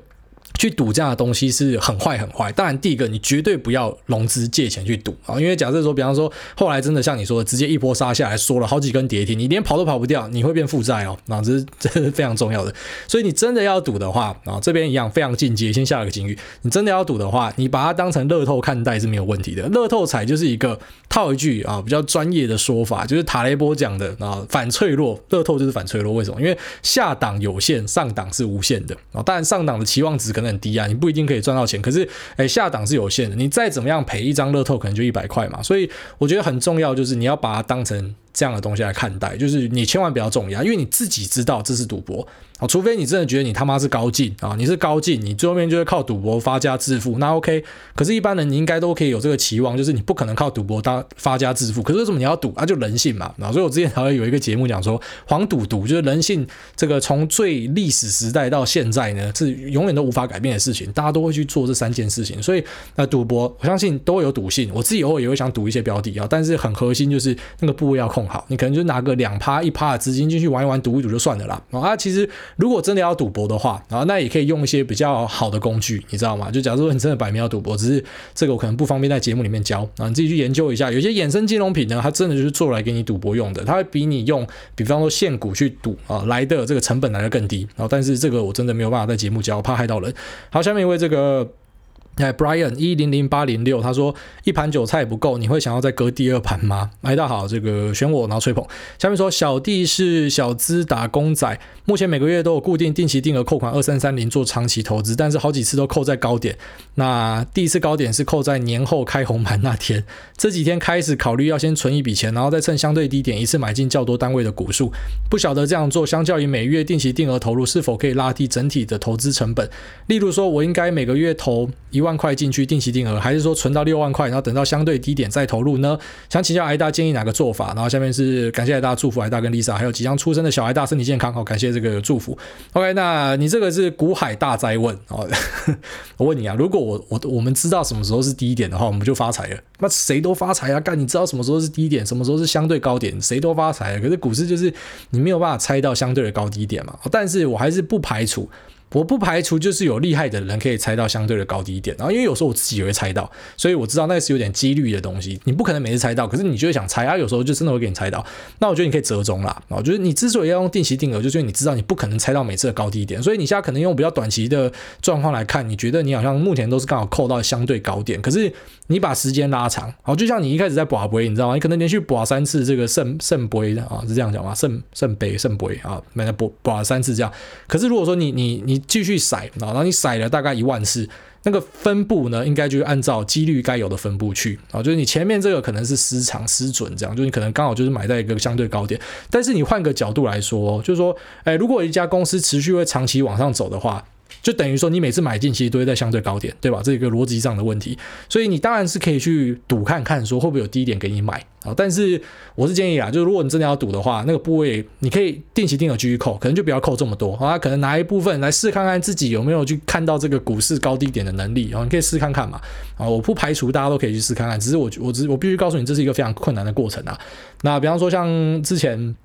去赌这样的东西是很坏很坏。当然，第一个你绝对不要融资借钱去赌啊，因为假设说，比方说后来真的像你说的，直接一波杀下来，缩了好几根跌停，你连跑都跑不掉，你会变负债哦。那这是这是非常重要的。所以你真的要赌的话啊，这边一样非常进阶，先下了个警语。你真的要赌的话，你把它当成乐透看待是没有问题的。乐透彩就是一个套一句啊比较专业的说法，就是塔雷波讲的啊反脆弱，乐透就是反脆弱。为什么？因为下档有限，上档是无限的啊。当然上档的期望值可能。很低啊，你不一定可以赚到钱，可是哎，下档是有限的，你再怎么样赔一张乐透，可能就一百块嘛，所以我觉得很重要，就是你要把它当成这样的东西来看待，就是你千万不要重压，因为你自己知道这是赌博。啊，除非你真的觉得你他妈是高进啊，你是高进，你最后面就会靠赌博发家致富，那 OK。可是，一般人你应该都可以有这个期望，就是你不可能靠赌博当发家致富。可是为什么你要赌啊？就人性嘛。啊，所以我之前还会有一个节目讲说，黄赌毒就是人性，这个从最历史时代到现在呢，是永远都无法改变的事情，大家都会去做这三件事情。所以，那赌博我相信都会有赌性，我自己偶尔也会想赌一些标的啊，但是很核心就是那个部位要控好，你可能就拿个两趴一趴的资金进去玩一玩，赌一赌就算了啦。啊，其实。如果真的要赌博的话，然后那也可以用一些比较好的工具，你知道吗？就假如说你真的摆明要赌博，只是这个我可能不方便在节目里面教啊，你自己去研究一下。有些衍生金融品呢，它真的就是做来给你赌博用的，它会比你用，比方说现股去赌啊来的这个成本来的更低。然后，但是这个我真的没有办法在节目教，怕害到人。好，下面一位这个。哎，Brian 一零零八零六，他说一盘韭菜不够，你会想要再割第二盘吗？哎，大家好，这个选我，然后吹捧。下面说小弟是小资打工仔，目前每个月都有固定定期定额扣款二三三零做长期投资，但是好几次都扣在高点。那第一次高点是扣在年后开红盘那天，这几天开始考虑要先存一笔钱，然后再趁相对低点一次买进较多单位的股数。不晓得这样做相较于每月定期定额投入，是否可以拉低整体的投资成本？例如说，我应该每个月投一万。万块进去定期定额，还是说存到六万块，然后等到相对低点再投入呢？想请教艾大建议哪个做法？然后下面是感谢艾大祝福艾大跟 Lisa，还有即将出生的小艾大身体健康，好感谢这个祝福。OK，那你这个是股海大灾问哦，我问你啊，如果我我我们知道什么时候是低点的话，我们就发财了。那谁都发财啊？干，你知道什么时候是低点，什么时候是相对高点，谁都发财。可是股市就是你没有办法猜到相对的高低点嘛。但是我还是不排除。我不排除就是有厉害的人可以猜到相对的高低点，然后因为有时候我自己也会猜到，所以我知道那是有点几率的东西。你不可能每次猜到，可是你就会想猜啊，有时候就真的会给你猜到。那我觉得你可以折中啦，啊，就是你之所以要用定期定额，就是因为你知道你不可能猜到每次的高低点，所以你现在可能用比较短期的状况来看，你觉得你好像目前都是刚好扣到相对高点，可是你把时间拉长，好，就像你一开始在博杯，你知道吗？你可能连续博三次这个圣圣杯啊，是这样讲吗？圣圣杯圣杯啊，买了博博三次这样。可是如果说你你你继续骰。然后你甩了大概一万次，那个分布呢，应该就按照几率该有的分布去啊，就是你前面这个可能是失常失准这样，就是你可能刚好就是买在一个相对高点，但是你换个角度来说，就是说，哎，如果一家公司持续会长期往上走的话。就等于说，你每次买进其实都会在相对高点，对吧？这一个逻辑上的问题，所以你当然是可以去赌看看，说会不会有低点给你买啊。但是我是建议啊，就是如果你真的要赌的话，那个部位你可以定期定额继续扣，可能就不要扣这么多啊，可能拿一部分来试看看自己有没有去看到这个股市高低点的能力啊，你可以试看看嘛啊，我不排除大家都可以去试看看，只是我我只我必须告诉你，这是一个非常困难的过程啊。那比方说像之前。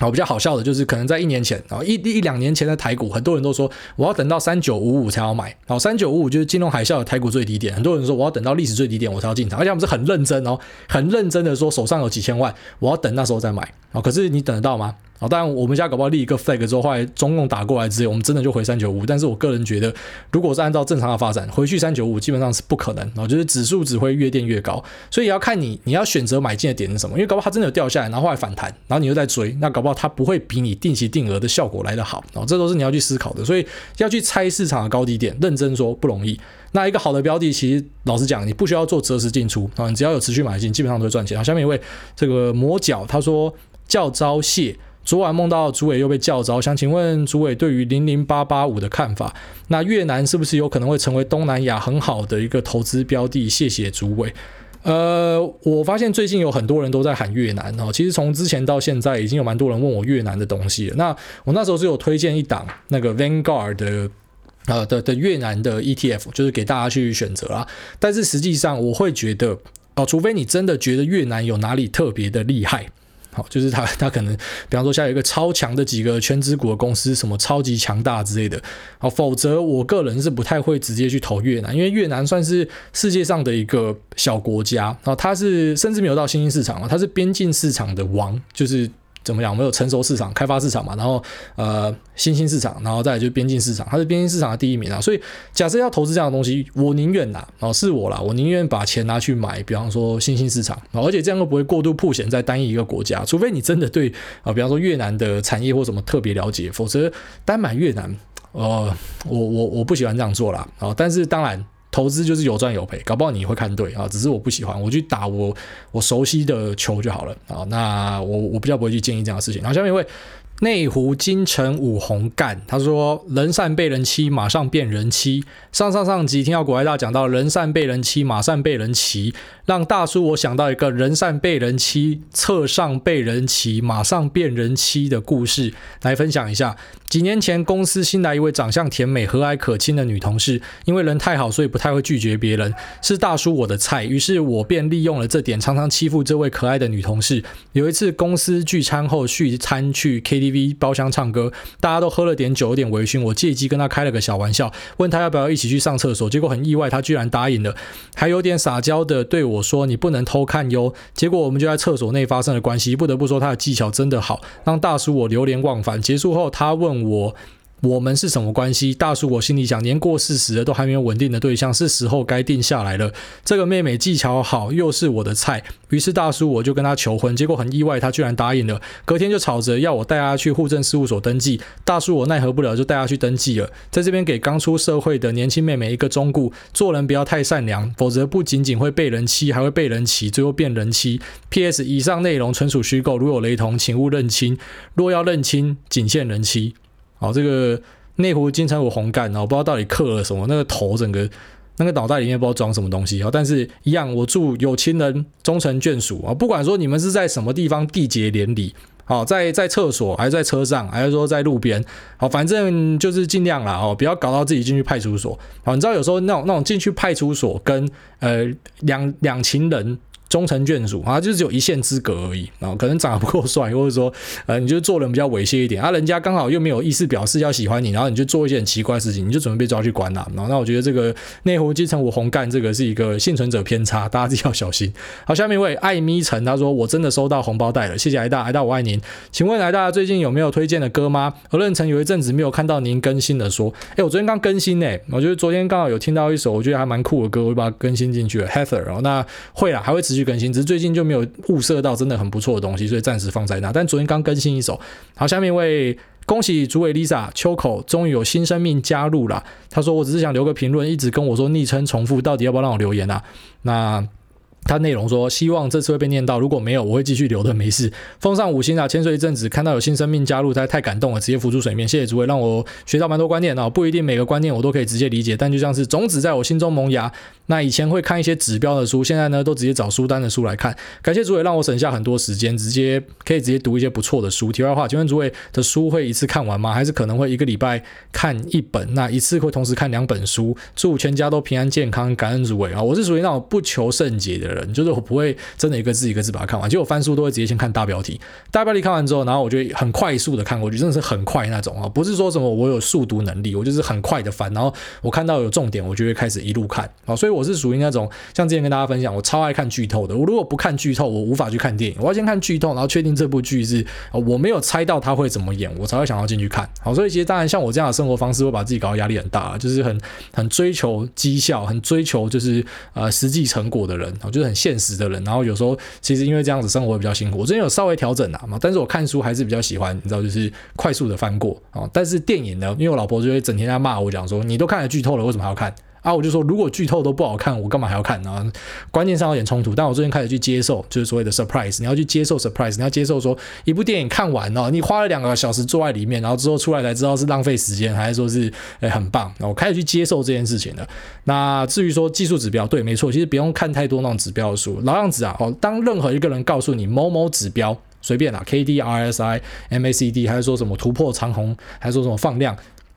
好，比较好笑的就是，可能在一年前，然后一一两年前的台股，很多人都说我要等到三九五五才要买，然后三九五五就是金融海啸的台股最低点，很多人说我要等到历史最低点我才要进场，而且我们是很认真哦，很认真的说手上有几千万，我要等那时候再买，啊，可是你等得到吗？啊，当然，我们家搞不好立一个 flag 之后，后来中共打过来之后，我们真的就回三九五。但是我个人觉得，如果是按照正常的发展，回去三九五基本上是不可能。然后就是指数只会越垫越高，所以要看你你要选择买进的点是什么。因为搞不好它真的有掉下来，然后后来反弹，然后你又在追，那搞不好它不会比你定期定额的效果来得好。然后这都是你要去思考的。所以要去猜市场的高低点，认真说不容易。那一个好的标的，其实老实讲，你不需要做择时进出啊，你只要有持续买进，基本上都会赚钱。好，下面一位这个魔角他说叫招蟹。昨晚梦到主委又被叫招，想请问主委对于零零八八五的看法？那越南是不是有可能会成为东南亚很好的一个投资标的？谢谢主委。呃，我发现最近有很多人都在喊越南哦，其实从之前到现在，已经有蛮多人问我越南的东西了。那我那时候是有推荐一档那个 Vanguard 的呃的的越南的 ETF，就是给大家去选择啊。但是实际上我会觉得哦，除非你真的觉得越南有哪里特别的厉害。好，就是他，他可能，比方说，像有一个超强的几个全职股的公司，什么超级强大之类的。好，否则我个人是不太会直接去投越南，因为越南算是世界上的一个小国家，然后它是甚至没有到新兴市场，它是边境市场的王，就是。怎么讲？我们有成熟市场、开发市场嘛，然后呃新兴市场，然后再来就是边境市场，它是边境市场的第一名啊。所以假设要投资这样的东西，我宁愿呐，哦是我啦，我宁愿把钱拿去买，比方说新兴市场，而且这样都不会过度铺险在单一一个国家，除非你真的对啊，比方说越南的产业或什么特别了解，否则单买越南，呃，我我我不喜欢这样做啦。啊。但是当然。投资就是有赚有赔，搞不好你会看对啊，只是我不喜欢，我去打我我熟悉的球就好了啊。那我我比较不会去建议这样的事情。然后下面一位。内湖金城武红干，他说人善被人欺，马上变人妻。上上上集听到国外大讲到人善被人欺，马上被人骑，让大叔我想到一个人善被人欺，侧上被人骑，马上变人妻的故事，来分享一下。几年前公司新来一位长相甜美、和蔼可亲的女同事，因为人太好，所以不太会拒绝别人，是大叔我的菜，于是我便利用了这点，常常欺负这位可爱的女同事。有一次公司聚餐后续餐去 K T。包厢唱歌，大家都喝了点酒，有点微醺。我借机跟他开了个小玩笑，问他要不要一起去上厕所。结果很意外，他居然答应了，还有点撒娇的对我说：“你不能偷看哟。”结果我们就在厕所内发生了关系。不得不说，他的技巧真的好，让大叔我流连忘返。结束后，他问我。我们是什么关系？大叔，我心里想，年过四十了，都还没有稳定的对象，是时候该定下来了。这个妹妹技巧好，又是我的菜，于是大叔我就跟她求婚，结果很意外，她居然答应了。隔天就吵着要我带她去户政事务所登记，大叔我奈何不了，就带她去登记了。在这边给刚出社会的年轻妹妹一个忠告：做人不要太善良，否则不仅仅会被人欺，还会被人骑，最后变人妻。P.S. 以上内容纯属虚构，如有雷同，请勿认亲。若要认亲，仅限人妻。好，这个内湖金城武红干，然后不知道到底刻了什么，那个头整个那个脑袋里面不知道装什么东西啊。但是，一样，我祝有情人终成眷属啊！不管说你们是在什么地方缔结连理，好，在在厕所，还是在车上，还是说在路边，好，反正就是尽量啦哦，不要搞到自己进去派出所。好，你知道有时候那种那种进去派出所跟呃两两情人。终成眷属啊，就是只有一线之隔而已啊，可能长得不够帅，或者说呃，你就做人比较猥亵一点啊，人家刚好又没有意思表示要喜欢你，然后你就做一些很奇怪的事情，你就准备被抓去关了。然后那我觉得这个内湖基层武红干这个是一个幸存者偏差，大家自己要小心。好，下面一位艾咪陈他说，我真的收到红包袋了，谢谢艾大，艾大我爱您。请问艾大最近有没有推荐的歌吗？何润成有一阵子没有看到您更新的说，哎，我昨天刚更新诶，我觉得昨天刚好有听到一首我觉得还蛮酷的歌，我就把它更新进去了。Heather，然后那会啦，还会持续去更新，只是最近就。没有物色到真的很不错的东西，所以暂时放在那。但昨天刚更新一首，好，下面一位恭喜主委 Lisa 秋口终于有新生命加入了。他说：“我只是想留个评论，一直跟我说昵称重复，到底要不要让我留言啊？”那。他内容说，希望这次会被念到，如果没有，我会继续留的，没事。奉上五星啊！潜水一阵子，看到有新生命加入，才太感动了，直接浮出水面。谢谢诸位，让我学到蛮多观念啊！不一定每个观念我都可以直接理解，但就像是种子在我心中萌芽。那以前会看一些指标的书，现在呢都直接找书单的书来看。感谢诸位让我省下很多时间，直接可以直接读一些不错的书。题外话，请问诸位的书会一次看完吗？还是可能会一个礼拜看一本？那一次会同时看两本书？祝全家都平安健康，感恩诸位啊！我是属于那种不求甚解的人。就是我不会真的一个字一个字把它看完，其实我翻书都会直接先看大标题，大标题看完之后，然后我就很快速的看过去，真的是很快那种啊，不是说什么我有速读能力，我就是很快的翻，然后我看到有重点，我就会开始一路看啊，所以我我是属于那种像之前跟大家分享，我超爱看剧透的，我如果不看剧透，我无法去看电影，我要先看剧透，然后确定这部剧是我没有猜到他会怎么演，我才会想要进去看。好，所以其实当然像我这样的生活方式，会把自己搞得压力很大，就是很很追求绩效，很追求就是呃实际成果的人啊，就是很现实的人。然后有时候其实因为这样子生活比较辛苦，我最近有稍微调整啊嘛，但是我看书还是比较喜欢，你知道就是快速的翻过啊。但是电影呢，因为我老婆就会整天在骂我讲说，你都看了剧透了，为什么还要看？啊，我就说如果剧透都不好看，我干嘛还要看呢？观念上有点冲突，但我最近开始去接受，就是所谓的 surprise，你要去接受 surprise，你要接受说一部电影看完了，你花了两个小时坐在里面，然后之后出来才知道是浪费时间，还是说是诶很棒？我开始去接受这件事情了。那至于说技术指标，对，没错，其实不用看太多那种指标的书，老样子啊，哦，当任何一个人告诉你某某指标，随便啦，K D R S I M A C D，还是说什么突破长虹，还是说什么放量。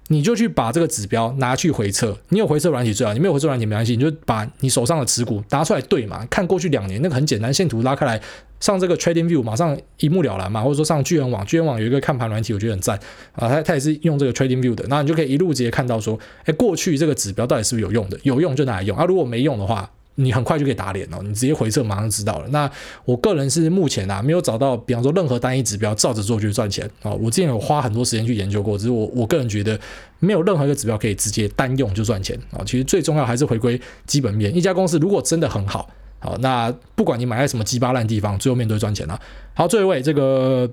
你就去把这个指标拿去回测，你有回测软体最好，你没有回测软体没关系，你就把你手上的持股拿出来对嘛，看过去两年那个很简单，线图拉开来，上这个 Trading View 马上一目了然嘛，或者说上巨人网，巨人网有一个看盘软体，我觉得很赞啊，它它也是用这个 Trading View 的，那你就可以一路直接看到说，哎，过去这个指标到底是不是有用的，有用就拿来用啊，如果没用的话。你很快就可以打脸哦，你直接回撤马上知道了。那我个人是目前啊没有找到，比方说任何单一指标照着做就赚钱啊。我之前有花很多时间去研究过，只是我我个人觉得没有任何一个指标可以直接单用就赚钱啊。其实最重要还是回归基本面。一家公司如果真的很好，好，那不管你买在什么鸡巴烂地方，最后面都赚钱啊。好，最后一位这个。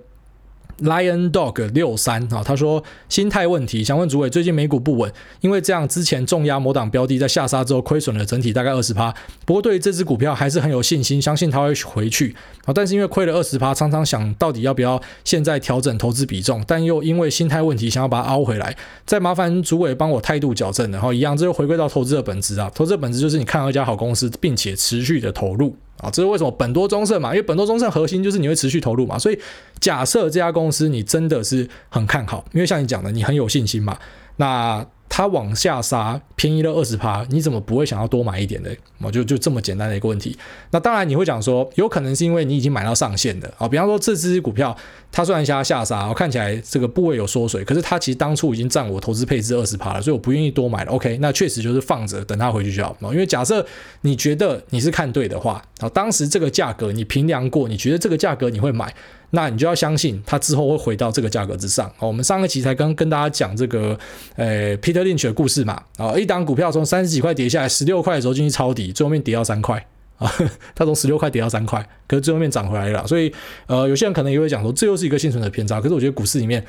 Lion Dog 六三啊，他说心态问题，想问主委，最近美股不稳，因为这样之前重压某档标的在下杀之后亏损了整体大概二十趴，不过对于这支股票还是很有信心，相信它会回去啊。但是因为亏了二十趴，常常想到底要不要现在调整投资比重，但又因为心态问题想要把它凹回来，再麻烦主委帮我态度矫正，然后一样，这就回归到投资的本质啊，投资的本质就是你看到一家好公司，并且持续的投入。啊，这是为什么本多中胜嘛？因为本多中胜核心就是你会持续投入嘛。所以假设这家公司你真的是很看好，因为像你讲的，你很有信心嘛。那它往下杀，便宜了二十趴，你怎么不会想要多买一点呢？我就就这么简单的一个问题。那当然你会讲说，有可能是因为你已经买到上限的啊。比方说这支股票，它虽然下下杀，我看起来这个部位有缩水，可是它其实当初已经占我投资配置二十趴了，所以我不愿意多买了。OK，那确实就是放着等它回去就好。因为假设你觉得你是看对的话，啊，当时这个价格你平量过，你觉得这个价格你会买。那你就要相信它之后会回到这个价格之上。哦，我们上个期才刚跟大家讲这个，呃，Peter Lynch 的故事嘛。啊，一档股票从三十几块跌下来，十六块的时候进去抄底，最后面跌到三块。啊，它从十六块跌到三块，可是最后面涨回来了。所以，呃，有些人可能也会讲说，这又是一个幸存的偏差。可是我觉得股市里面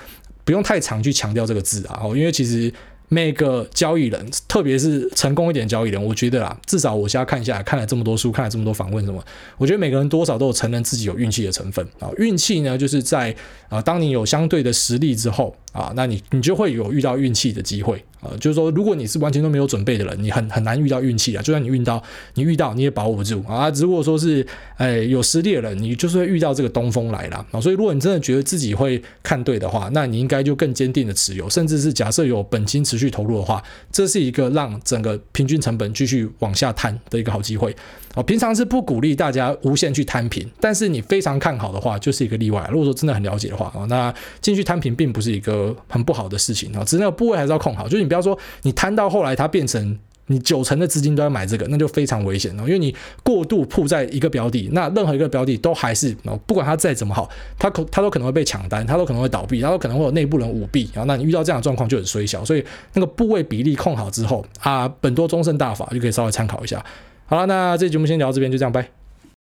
不用太常去强调这个字啊，因为其实。每个交易人，特别是成功一点交易人，我觉得啦，至少我现在看一下来，看了这么多书，看了这么多访问，什么，我觉得每个人多少都有承认自己有运气的成分啊。运气呢，就是在啊，当你有相对的实力之后啊，那你你就会有遇到运气的机会啊。就是说，如果你是完全都没有准备的人，你很很难遇到运气啊。就算你遇到，你遇到你也保护不住啊。如果说是哎有实力的人，你就是会遇到这个东风来了啊。所以，如果你真的觉得自己会看对的话，那你应该就更坚定的持有，甚至是假设有本金持续投入的话。这是一个让整个平均成本继续往下摊的一个好机会。啊，平常是不鼓励大家无限去摊平，但是你非常看好的话，就是一个例外。如果说真的很了解的话，啊，那进去摊平并不是一个很不好的事情啊，只是那个部位还是要控好。就是你不要说你摊到后来它变成。你九成的资金都要买这个，那就非常危险了，因为你过度铺在一个标的，那任何一个标的都还是，不管它再怎么好，它可它都可能会被抢单，它都可能会倒闭，它都可能会有内部人舞弊，然后那你遇到这样的状况就很衰小，所以那个部位比例控好之后啊，本多终胜大法就可以稍微参考一下。好了，那这节目先聊到这边，就这样，拜。